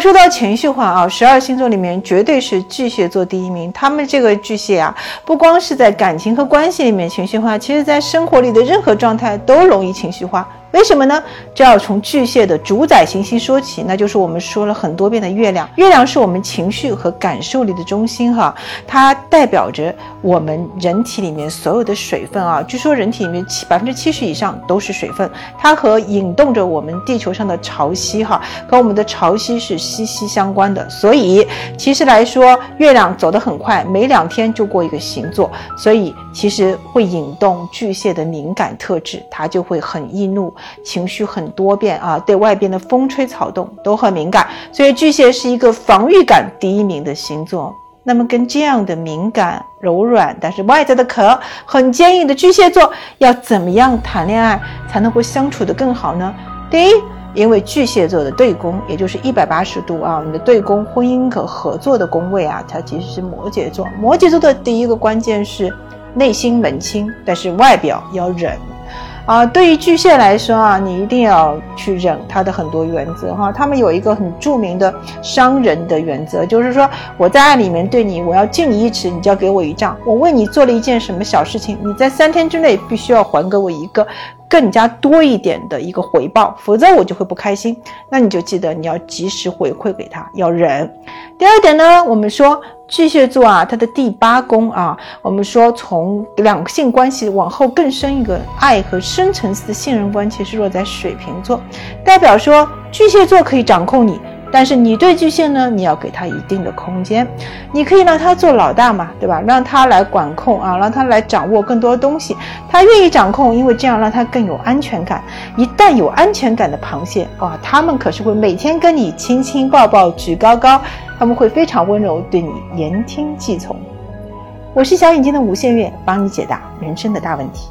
说到情绪化啊，十二星座里面绝对是巨蟹座第一名。他们这个巨蟹啊，不光是在感情和关系里面情绪化，其实在生活里的任何状态都容易情绪化。为什么呢？这要从巨蟹的主宰行星说起，那就是我们说了很多遍的月亮。月亮是我们情绪和感受力的中心，哈，它代表着我们人体里面所有的水分啊。据说人体里面七百分之七十以上都是水分，它和引动着我们地球上的潮汐，哈，和我们的潮汐是息息相关的。所以，其实来说，月亮走得很快，每两天就过一个星座，所以其实会引动巨蟹的敏感特质，它就会很易怒。情绪很多变啊，对外边的风吹草动都很敏感，所以巨蟹是一个防御感第一名的星座。那么跟这样的敏感、柔软，但是外在的壳很坚硬的巨蟹座，要怎么样谈恋爱才能够相处得更好呢？第一，因为巨蟹座的对宫，也就是一百八十度啊，你的对宫婚姻和合作的宫位啊，它其实是摩羯座。摩羯座的第一个关键是内心冷清，但是外表要忍。啊，对于巨蟹来说啊，你一定要去忍他的很多原则哈。他们有一个很著名的商人的原则，就是说我在爱里面对你，我要敬你一尺，你就要给我一丈。我为你做了一件什么小事情，你在三天之内必须要还给我一个。更加多一点的一个回报，否则我就会不开心。那你就记得你要及时回馈给他，要忍。第二点呢，我们说巨蟹座啊，它的第八宫啊，我们说从两性关系往后更深一个爱和深层次的信任关系是落在水瓶座，代表说巨蟹座可以掌控你。但是你对巨蟹呢，你要给他一定的空间，你可以让他做老大嘛，对吧？让他来管控啊，让他来掌握更多东西。他愿意掌控，因为这样让他更有安全感。一旦有安全感的螃蟹啊，他们可是会每天跟你亲亲抱抱举高高，他们会非常温柔，对你言听计从。我是小眼睛的吴先月，帮你解答人生的大问题。